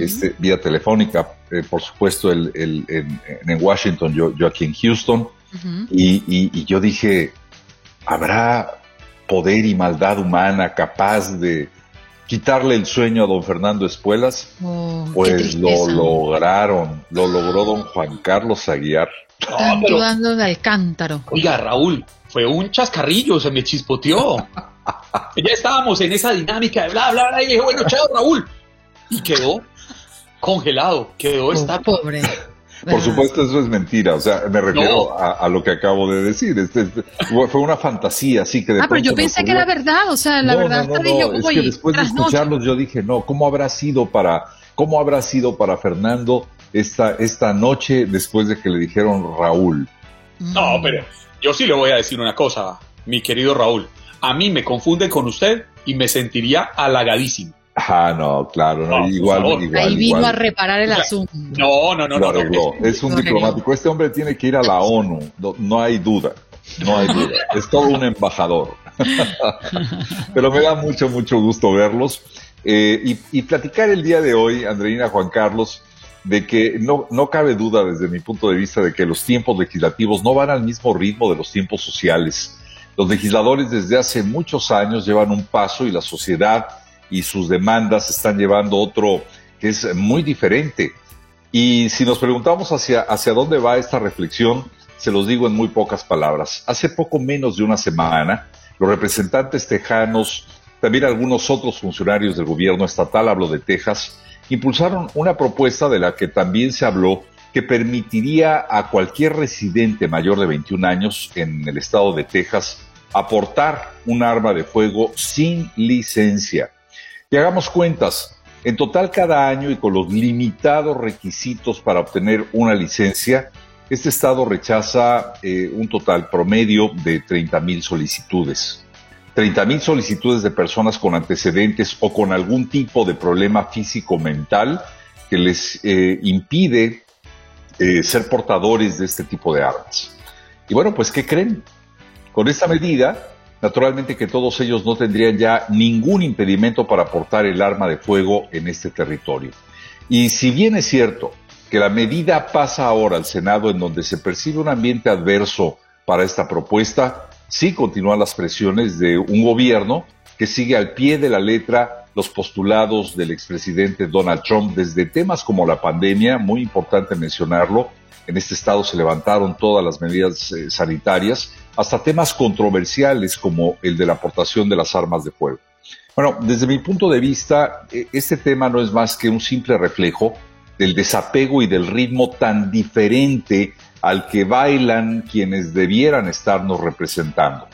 este, vía telefónica, eh, por supuesto, el, en, Washington, yo, yo aquí en Houston, y, yo dije, ¿habrá poder y maldad humana capaz de quitarle el sueño a don Fernando Espuelas? Oh, pues lo lograron, lo logró don Juan Carlos Aguiar. Están dudando de Alcántaro. Oiga, Raúl, fue un chascarrillo, se me chispoteó. ya estábamos en esa dinámica de bla, bla, bla, y dije, bueno, chao, Raúl, y quedó congelado, quedó oh, está pobre. Por supuesto, eso es mentira. O sea, me refiero a, lo que acabo de decir. Este, este, fue una fantasía, así que. ah, pero yo pensé que era verdad. O sea, la verdad no, no, es que después de escucharlos, yo dije, no, ¿cómo habrá sido para, cómo habrá sido para Fernando esta, esta noche después de que le dijeron Raúl? No, pero yo sí le voy a decir una cosa, mi querido Raúl. A mí me confunde con usted y me sentiría halagadísimo. Ah, no, claro, no, igual, igual, Ahí vino a reparar el asunto. No, no, no, no. Es un diplomático. Este hombre tiene que ir a la ONU, no, hay duda, no hay duda. Es todo un embajador. Pero me da mucho, mucho gusto verlos eh, y, platicar el día de hoy, Andreina Juan Carlos, de que no, no cabe duda desde mi punto de vista de que los tiempos legislativos no van al mismo ritmo de los tiempos sociales. Los legisladores desde hace muchos años llevan un paso y la sociedad y sus demandas están llevando otro que es muy diferente. Y si nos preguntamos hacia, hacia dónde va esta reflexión, se los digo en muy pocas palabras. Hace poco menos de una semana, los representantes tejanos, también algunos otros funcionarios del gobierno estatal, hablo de Texas, impulsaron una propuesta de la que también se habló que permitiría a cualquier residente mayor de 21 años en el estado de Texas aportar un arma de fuego sin licencia. Y hagamos cuentas. En total cada año y con los limitados requisitos para obtener una licencia, este estado rechaza eh, un total promedio de 30 mil solicitudes. 30 mil solicitudes de personas con antecedentes o con algún tipo de problema físico-mental que les eh, impide eh, ser portadores de este tipo de armas. Y bueno, pues ¿qué creen? Con esta medida Naturalmente que todos ellos no tendrían ya ningún impedimento para portar el arma de fuego en este territorio. Y si bien es cierto que la medida pasa ahora al Senado en donde se percibe un ambiente adverso para esta propuesta. Sí continúan las presiones de un gobierno que sigue al pie de la letra los postulados del expresidente Donald Trump desde temas como la pandemia, muy importante mencionarlo, en este estado se levantaron todas las medidas eh, sanitarias, hasta temas controversiales como el de la aportación de las armas de fuego. Bueno, desde mi punto de vista, e, este tema no es más que un simple reflejo del desapego y del ritmo tan diferente al que bailan quienes debieran estarnos representando.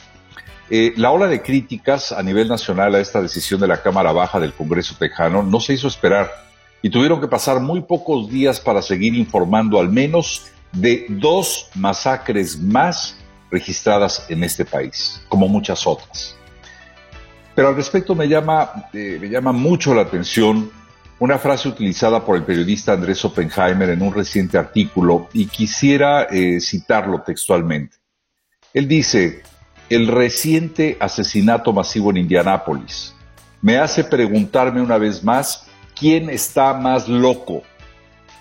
Eh, la ola de críticas a nivel nacional a esta decisión de la Cámara Baja del Congreso Tejano no se hizo esperar y tuvieron que pasar muy pocos días para seguir informando al menos de dos masacres más registradas en este país, como muchas otras. Pero al respecto me llama, eh, me llama mucho la atención una frase utilizada por el periodista Andrés Oppenheimer en un reciente artículo y quisiera eh, citarlo textualmente. Él dice, el reciente asesinato masivo en Indianápolis me hace preguntarme una vez más quién está más loco,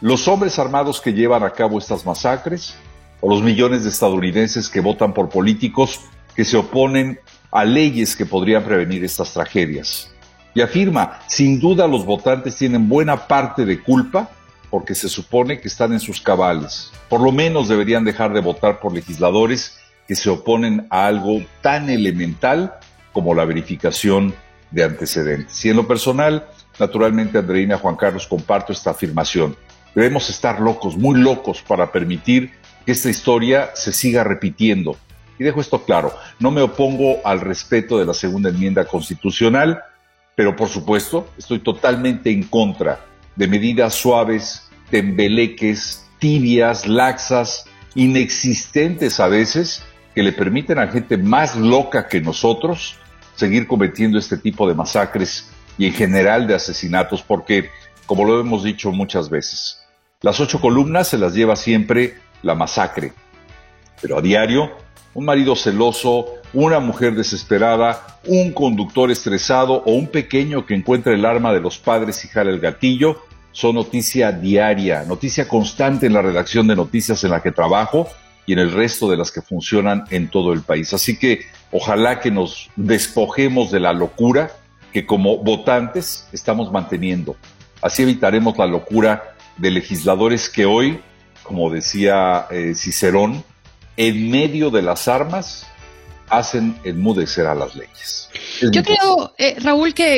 los hombres armados que llevan a cabo estas masacres o los millones de estadounidenses que votan por políticos que se oponen a leyes que podrían prevenir estas tragedias. Y afirma, sin duda los votantes tienen buena parte de culpa porque se supone que están en sus cabales. Por lo menos deberían dejar de votar por legisladores que se oponen a algo tan elemental como la verificación de antecedentes. Y en lo personal, naturalmente, Andreina Juan Carlos, comparto esta afirmación. Debemos estar locos, muy locos, para permitir que esta historia se siga repitiendo. Y dejo esto claro, no me opongo al respeto de la segunda enmienda constitucional, pero por supuesto estoy totalmente en contra de medidas suaves, tembeleques, tibias, laxas, inexistentes a veces, que le permiten a gente más loca que nosotros seguir cometiendo este tipo de masacres y en general de asesinatos, porque, como lo hemos dicho muchas veces, las ocho columnas se las lleva siempre la masacre, pero a diario, un marido celoso, una mujer desesperada, un conductor estresado o un pequeño que encuentra el arma de los padres y jala el gatillo, son noticia diaria, noticia constante en la redacción de noticias en la que trabajo y en el resto de las que funcionan en todo el país. Así que ojalá que nos despojemos de la locura que como votantes estamos manteniendo. Así evitaremos la locura de legisladores que hoy, como decía eh, Cicerón, en medio de las armas hacen enmudecer a las leyes. yo creo, eh, Raúl, que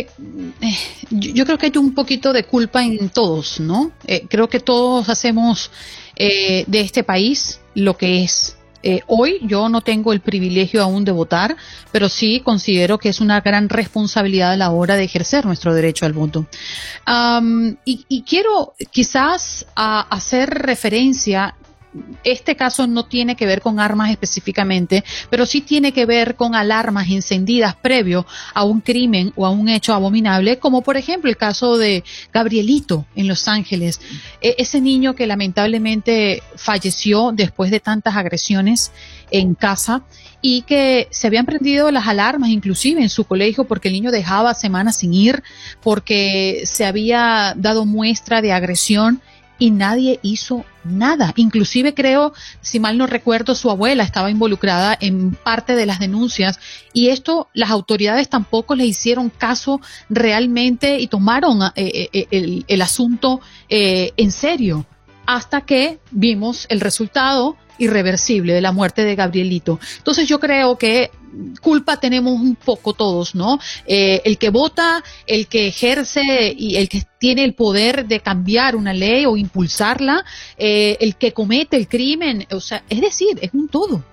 eh, yo, creo que hay un poquito de culpa en todos, ¿no? creo que todos hacemos de este país lo que es. Eh, hoy yo no tengo el privilegio aún de votar, pero sí considero que es una gran responsabilidad a la hora de ejercer nuestro derecho al voto. y, quiero quizás hacer referencia este caso no tiene que ver con armas específicamente, pero sí tiene que ver con alarmas encendidas previo a un crimen o a un hecho abominable, como por ejemplo el caso de Gabrielito en Los Ángeles, e, ese niño que lamentablemente falleció después de tantas agresiones en casa y que se habían prendido las alarmas inclusive en su colegio porque el niño dejaba semanas sin ir, porque se había dado muestra de agresión y nadie hizo nada. Inclusive creo, si mal no recuerdo, su abuela estaba involucrada en parte de las denuncias y esto las autoridades tampoco le hicieron caso realmente y tomaron eh, eh, eh, el, el, asunto en serio hasta que vimos el resultado irreversible de la muerte de Gabrielito. Entonces yo creo que culpa tenemos un poco todos, ¿no? Eh, el que vota, el que ejerce y el que tiene el poder de cambiar una ley o impulsarla, eh, el que comete el crimen, o sea, es decir, es un todo.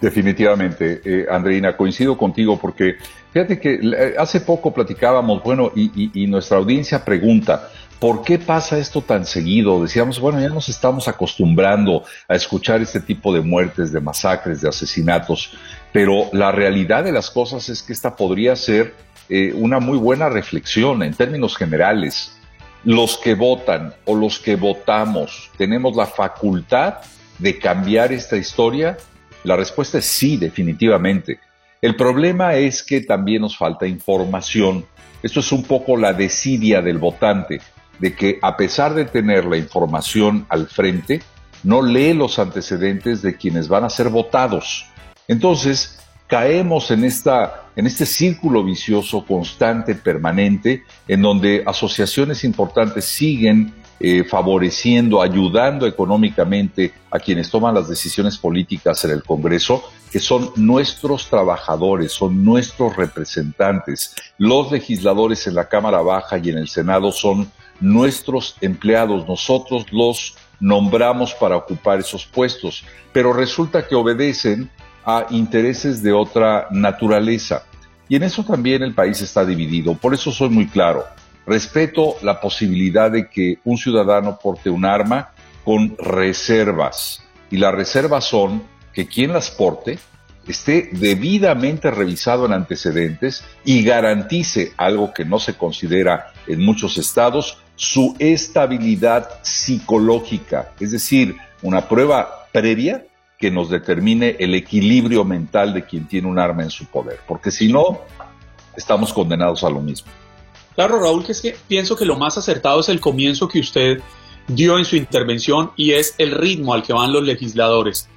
Definitivamente, eh, Andreina, coincido contigo porque fíjate que hace poco platicábamos, bueno, y nuestra audiencia pregunta, ¿Por qué pasa esto tan seguido? Decíamos, bueno, ya nos estamos acostumbrando a escuchar este tipo de muertes, de masacres, de asesinatos, pero la realidad de las cosas es que esta podría ser eh, una muy buena reflexión en términos generales. Los que votan o los que votamos, ¿tenemos la facultad de cambiar esta historia? La respuesta es sí, definitivamente. El problema es que también nos falta información. Esto es un poco la desidia del votante de que a pesar de tener la información al frente, no lee los antecedentes de quienes van a ser votados. Entonces, caemos en, esta, en este círculo vicioso constante, permanente, en donde asociaciones importantes siguen eh, favoreciendo, ayudando económicamente a quienes toman las decisiones políticas en el Congreso, que son nuestros trabajadores, son nuestros representantes. Los legisladores en la Cámara Baja y en el Senado son nuestros empleados, nosotros los nombramos para ocupar esos puestos, pero resulta que obedecen a intereses de otra naturaleza. Y en eso también el país está dividido. Por eso soy muy claro. Respeto la posibilidad de que un ciudadano porte un arma con reservas. Y las reservas son que quien las porte esté debidamente revisado en antecedentes y garantice algo que no se considera en muchos estados, su estabilidad psicológica, es decir, una prueba previa que nos determine el equilibrio mental de quien tiene un arma en su poder, porque si no, estamos condenados a lo mismo. Claro, Raúl, que es que pienso que lo más acertado es el comienzo que usted dio en su intervención y es el ritmo al que van los legisladores.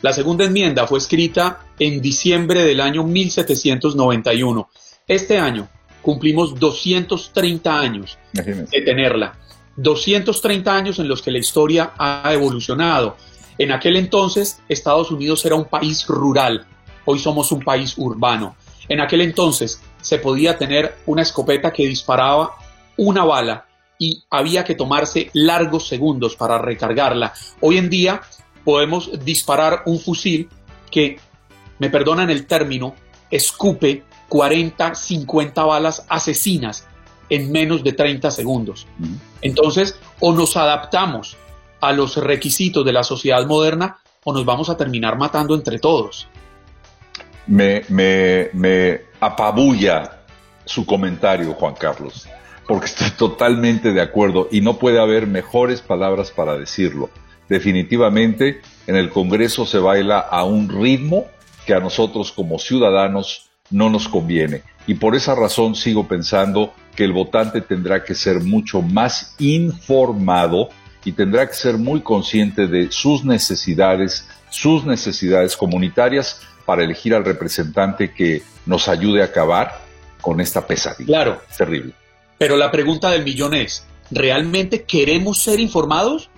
La segunda enmienda fue escrita en diciembre del año 1791. Este año cumplimos 230 años de tenerla. 230 años en los que la historia ha evolucionado. En aquel entonces Estados Unidos era un país rural, hoy somos un país urbano. En aquel entonces se podía tener una escopeta que disparaba una bala y había que tomarse largos segundos para recargarla. Hoy en día podemos disparar un fusil que, me perdonan el término, escupe 40, 50 balas asesinas en menos de 30 segundos. Entonces, o nos adaptamos a los requisitos de la sociedad moderna o nos vamos a terminar matando entre todos. Me, me, me apabulla su comentario, Juan Carlos, porque estoy totalmente de acuerdo y no puede haber mejores palabras para decirlo. Definitivamente, en el Congreso se baila a un ritmo que a nosotros como ciudadanos no nos conviene. Y por esa razón sigo pensando que el votante tendrá que ser mucho más informado y tendrá que ser muy consciente de sus necesidades, sus necesidades comunitarias para elegir al representante que nos ayude a acabar con esta pesadilla. Claro. terrible. Pero la pregunta del millón es, ¿realmente queremos ser informados?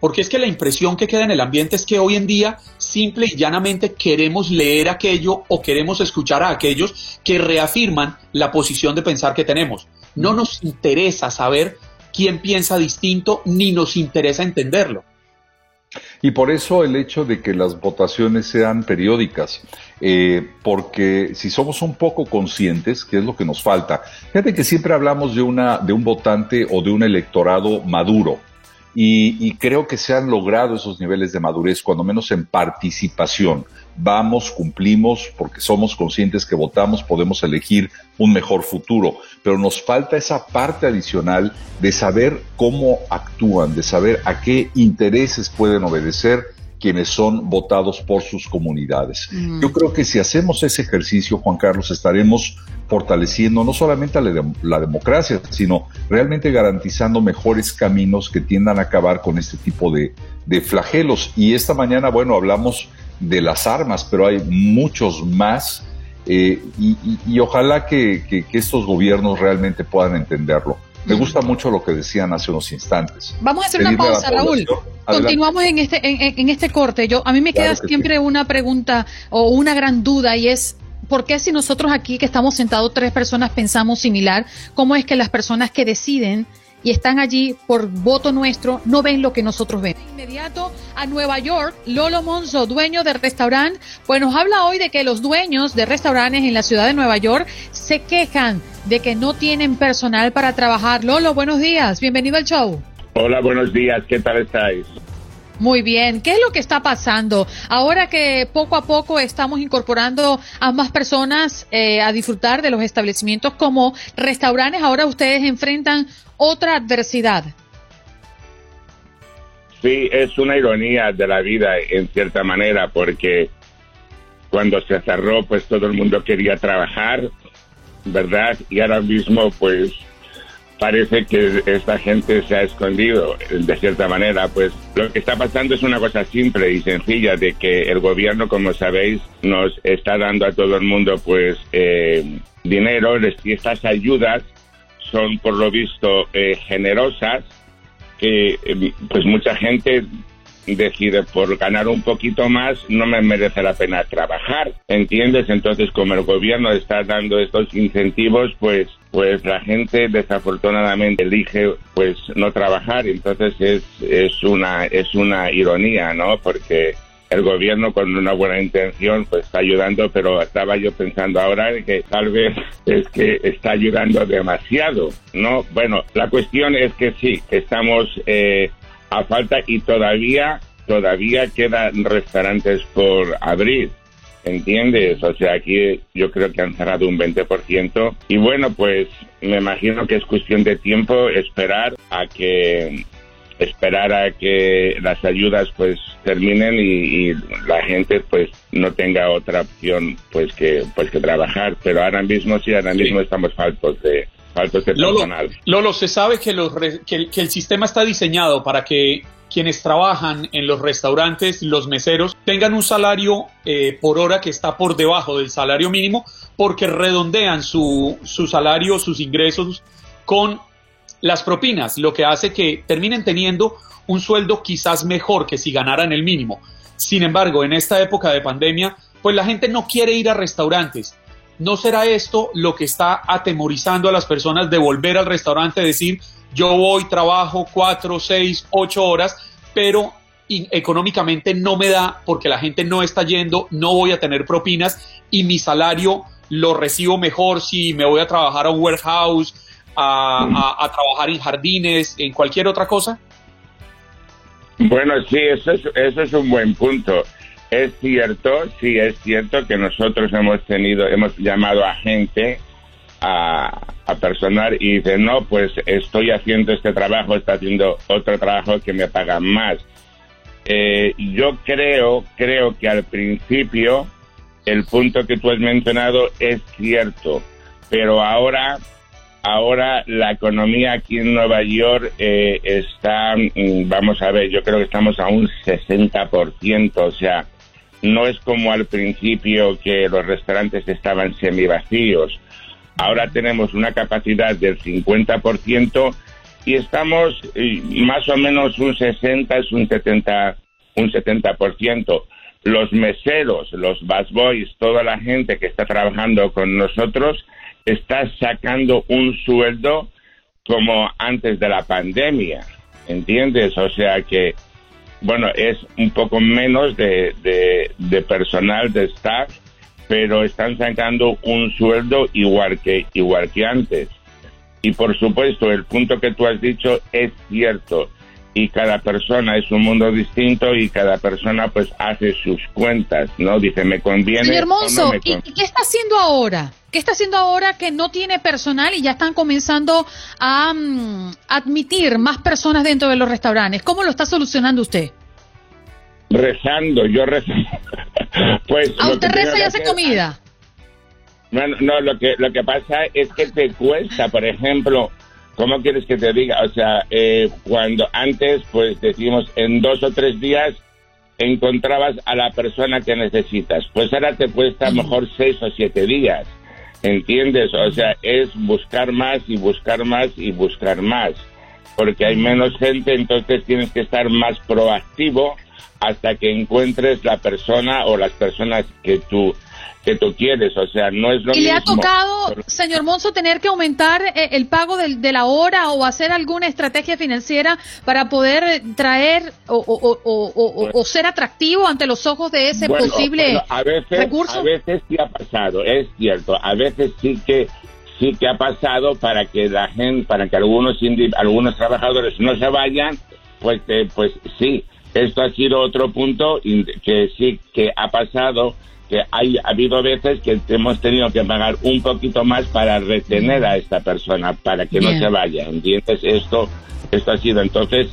Porque es que la impresión que queda en el ambiente es que hoy en día simple y llanamente queremos leer aquello o queremos escuchar a aquellos que reafirman la posición de pensar que tenemos. No nos interesa saber quién piensa distinto ni nos interesa entenderlo. Y por eso el hecho de que las votaciones sean periódicas, eh, porque si somos un poco conscientes, que es lo que nos falta, fíjate que siempre hablamos de, una, de un votante o de un electorado maduro, y, creo que se han logrado esos niveles de madurez, cuando menos en participación. Vamos, cumplimos, porque somos conscientes que votamos, podemos elegir un mejor futuro, pero nos falta esa parte adicional de saber cómo actúan, de saber a qué intereses pueden obedecer quienes son votados por sus comunidades. Mm. Yo creo que si hacemos ese ejercicio, Juan Carlos, estaremos fortaleciendo no solamente la, democracia, sino realmente garantizando mejores caminos que tiendan a acabar con este tipo de, flagelos. Y esta mañana, bueno, hablamos de las armas, pero hay muchos más eh, y, ojalá que estos gobiernos realmente puedan entenderlo. Me gusta mucho lo que decían hace unos instantes. Vamos a hacer una pausa, Raúl. Continuamos en este, en, este corte. Yo, a mí me queda siempre una pregunta o una gran duda y es ¿Por qué si nosotros aquí que estamos sentados tres personas pensamos similar, cómo es que las personas que deciden y están allí por voto nuestro no ven lo que nosotros vemos. Inmediato a Nueva York, Lolo Monzo, dueño del restaurante, pues nos habla hoy de que los dueños de restaurantes en la ciudad de Nueva York se quejan de que no tienen personal para trabajar. Lolo, buenos días, bienvenido al show. Hola, buenos días, ¿qué tal estáis? Muy bien, ¿qué es lo que está pasando? Ahora que poco a poco estamos incorporando a más personas eh, a disfrutar de los establecimientos como restaurantes, ahora ustedes enfrentan otra adversidad. Sí, es una ironía de la vida en cierta manera, porque cuando se cerró, pues todo el mundo quería trabajar, ¿verdad? Y ahora mismo, pues parece que esta gente se ha escondido de cierta manera. Pues lo que está pasando es una cosa simple y sencilla de que el gobierno, como sabéis, nos está dando a todo el mundo pues eh, dinero y estas ayudas son por lo visto eh, generosas que eh, pues mucha gente decide por ganar un poquito más no me merece la pena trabajar, ¿entiendes? Entonces como el gobierno está dando estos incentivos, pues pues la gente desafortunadamente elige pues no trabajar, entonces es es una es una ironía, ¿no? Porque el gobierno con una buena intención pues está ayudando, pero estaba yo pensando ahora que tal vez es que está ayudando demasiado, ¿no? Bueno, la cuestión es que sí, estamos eh, a falta y todavía, todavía quedan restaurantes por abrir. ¿Entiendes? O sea, aquí yo creo que han cerrado un 20%. Y bueno, pues me imagino que es cuestión de tiempo esperar a que esperar a que las ayudas pues terminen y, la gente pues no tenga otra opción pues que pues que trabajar pero ahora mismo sí ahora mismo estamos faltos de Lolo, se sabe que, el, sistema está diseñado para que quienes trabajan en los restaurantes, los meseros, tengan un salario eh, por hora que está por debajo del salario mínimo porque redondean su, su salario, sus ingresos con las propinas, lo que hace que terminen teniendo un sueldo quizás mejor que si ganaran el mínimo. Sin embargo, en esta época de pandemia, pues la gente no quiere ir a restaurantes ¿No será esto lo que está atemorizando a las personas de volver al restaurante, decir, yo voy, trabajo cuatro, seis, ocho horas, pero económicamente no me da porque la gente no está yendo, no voy a tener propinas y mi salario lo recibo mejor si me voy a trabajar a un warehouse, a, trabajar en jardines, en cualquier otra cosa? Bueno, sí, eso es, eso es un buen punto. Es cierto, sí, es cierto que nosotros hemos tenido, hemos llamado a gente, a, personal y dice, no, pues estoy haciendo este trabajo, está haciendo otro trabajo que me paga más. Eh, yo creo, creo que al principio el punto que tú has mencionado es cierto, pero ahora, ahora la economía aquí en Nueva York eh, está, mm, vamos a ver, yo creo que estamos a un 60%, o sea, no es como al principio que los restaurantes estaban semivacíos. Ahora tenemos una capacidad del 50% y estamos más o menos un 60, es un 70, un 70%. Los meseros, los busboys, toda la gente que está trabajando con nosotros está sacando un sueldo como antes de la pandemia, ¿entiendes? O sea que bueno, es un poco menos de, de, personal, de staff, pero están sacando un sueldo igual que, igual que antes. Y por supuesto, el punto que tú has dicho es cierto. Y cada persona es un mundo distinto y cada persona pues hace sus cuentas, ¿no? Dice, me conviene. Señor Monzo, ¿y qué está haciendo ahora? ¿Qué está haciendo ahora que no tiene personal y ya están comenzando a mm, admitir más personas dentro de los restaurantes? ¿Cómo lo está solucionando usted? Rezando, yo rezo. pues, ¿A usted reza y hace comida? No, no, lo que, lo que pasa es que te cuesta, por ejemplo, ¿cómo quieres que te diga? O sea, eh, cuando antes, pues decimos, en dos o tres días encontrabas a la persona que necesitas. Pues ahora te cuesta mejor seis o siete días. ¿Entiendes? O sea, es buscar más y buscar más y buscar más. Porque hay menos gente, entonces tienes que estar más proactivo hasta que encuentres la persona o las personas que tú que tú quieres, o sea, no es lo ¿Y le ha tocado, señor Monzo, tener que aumentar eh, el pago de, la hora o hacer alguna estrategia financiera para poder traer o, ser atractivo ante los ojos de ese posible a veces, recurso? A veces sí ha pasado, es cierto, a veces sí que sí que ha pasado para que la gente, para que algunos algunos trabajadores no se vayan, pues eh, pues sí, esto ha sido otro punto que sí que ha pasado que hay, ha habido veces que hemos tenido que pagar un poquito más para retener a esta persona, para que no se vaya, ¿entiendes? Esto, esto ha sido entonces,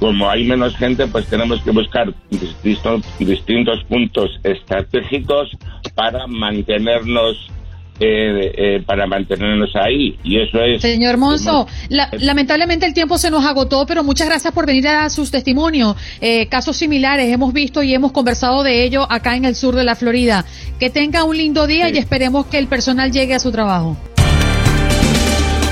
como hay menos gente, pues tenemos que buscar distintos, distintos puntos estratégicos para mantenernos eh, eh, para mantenernos ahí. Y eso es. Señor Monzo, lamentablemente el tiempo se nos agotó, pero muchas gracias por venir a dar sus testimonios. Eh, casos similares hemos visto y hemos conversado de ello acá en el sur de la Florida. Que tenga un lindo día y esperemos que el personal llegue a su trabajo.